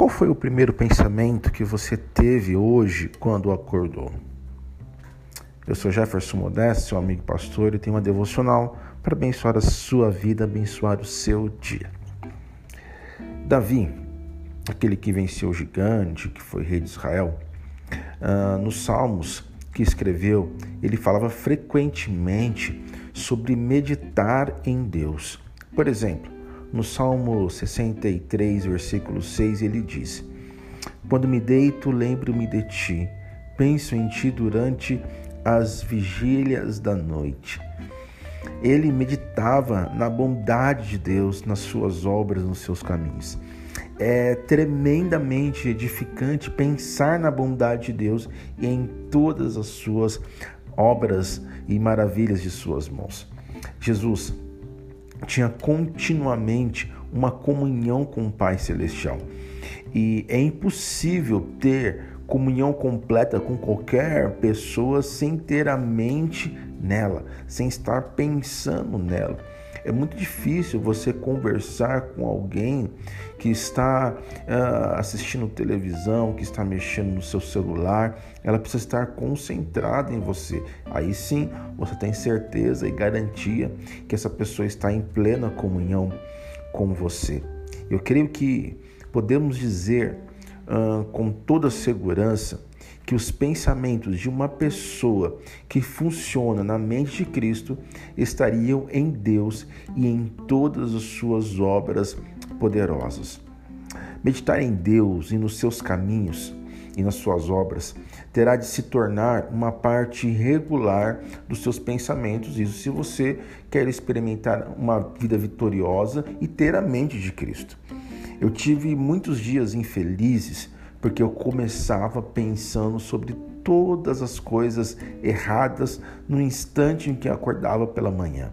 Qual foi o primeiro pensamento que você teve hoje quando acordou? Eu sou Jefferson Modesto, seu amigo pastor, e tenho uma devocional para abençoar a sua vida, abençoar o seu dia. Davi, aquele que venceu o gigante, que foi rei de Israel, uh, nos Salmos que escreveu, ele falava frequentemente sobre meditar em Deus. Por exemplo, no Salmo 63, versículo 6, ele diz: Quando me deito, lembro-me de ti, penso em ti durante as vigílias da noite. Ele meditava na bondade de Deus, nas suas obras, nos seus caminhos. É tremendamente edificante pensar na bondade de Deus e em todas as suas obras e maravilhas de suas mãos. Jesus tinha continuamente uma comunhão com o Pai Celestial. E é impossível ter comunhão completa com qualquer pessoa sem ter a mente nela, sem estar pensando nela. É muito difícil você conversar com alguém que está uh, assistindo televisão, que está mexendo no seu celular. Ela precisa estar concentrada em você. Aí sim você tem certeza e garantia que essa pessoa está em plena comunhão com você. Eu creio que podemos dizer uh, com toda segurança que os pensamentos de uma pessoa que funciona na mente de Cristo estariam em Deus e em todas as suas obras poderosas. Meditar em Deus e nos seus caminhos e nas suas obras terá de se tornar uma parte regular dos seus pensamentos, isso se você quer experimentar uma vida vitoriosa e ter a mente de Cristo. Eu tive muitos dias infelizes porque eu começava pensando sobre todas as coisas erradas no instante em que acordava pela manhã.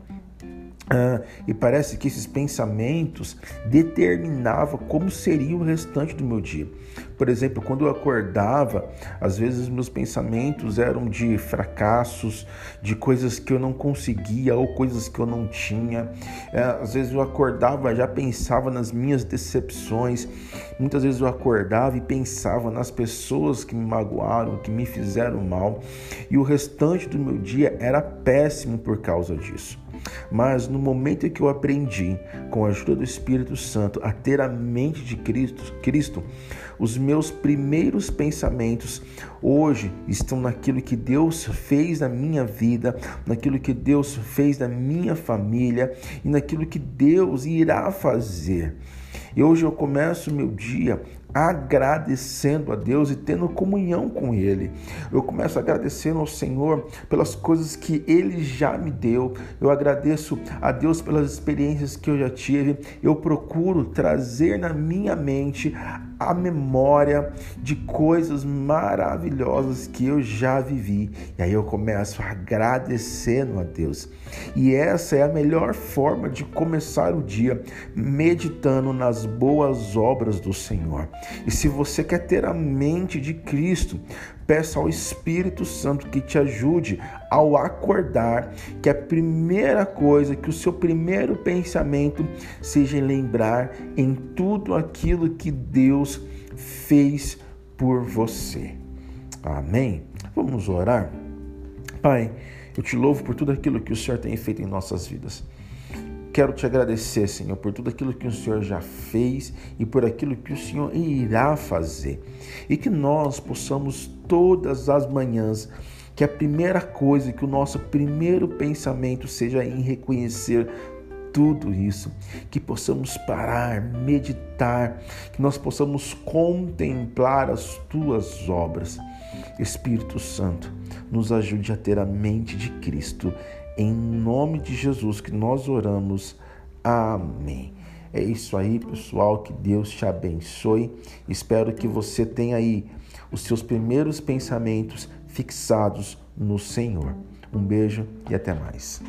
Ah, e parece que esses pensamentos determinavam como seria o restante do meu dia. Por exemplo, quando eu acordava, às vezes meus pensamentos eram de fracassos, de coisas que eu não conseguia ou coisas que eu não tinha. É, às vezes eu acordava, já pensava nas minhas decepções. Muitas vezes eu acordava e pensava nas pessoas que me magoaram, que me fizeram mal. E o restante do meu dia era péssimo por causa disso. Mas no momento em que eu aprendi, com a ajuda do Espírito Santo, a ter a mente de Cristo, Cristo, os meus primeiros pensamentos hoje estão naquilo que Deus fez na minha vida, naquilo que Deus fez na minha família e naquilo que Deus irá fazer. E hoje eu começo meu dia agradecendo a Deus e tendo comunhão com Ele. Eu começo agradecendo ao Senhor pelas coisas que Ele já me deu. Eu agradeço a Deus pelas experiências que eu já tive. Eu procuro trazer na minha mente a memória de coisas maravilhosas que eu já vivi. E aí eu começo agradecendo a Deus. E essa é a melhor forma de começar o dia, meditando nas boas obras do Senhor. E se você quer ter a mente de Cristo, peça ao Espírito Santo que te ajude ao acordar, que a primeira coisa, que o seu primeiro pensamento seja lembrar em tudo aquilo que Deus fez por você. Amém? Vamos orar? Pai, eu te louvo por tudo aquilo que o Senhor tem feito em nossas vidas. Quero te agradecer, Senhor, por tudo aquilo que o Senhor já fez e por aquilo que o Senhor irá fazer. E que nós possamos todas as manhãs que a primeira coisa, que o nosso primeiro pensamento seja em reconhecer tudo isso, que possamos parar, meditar, que nós possamos contemplar as tuas obras. Espírito Santo, nos ajude a ter a mente de Cristo em nome de Jesus que nós oramos. Amém. É isso aí, pessoal. Que Deus te abençoe. Espero que você tenha aí os seus primeiros pensamentos fixados no Senhor. Um beijo e até mais.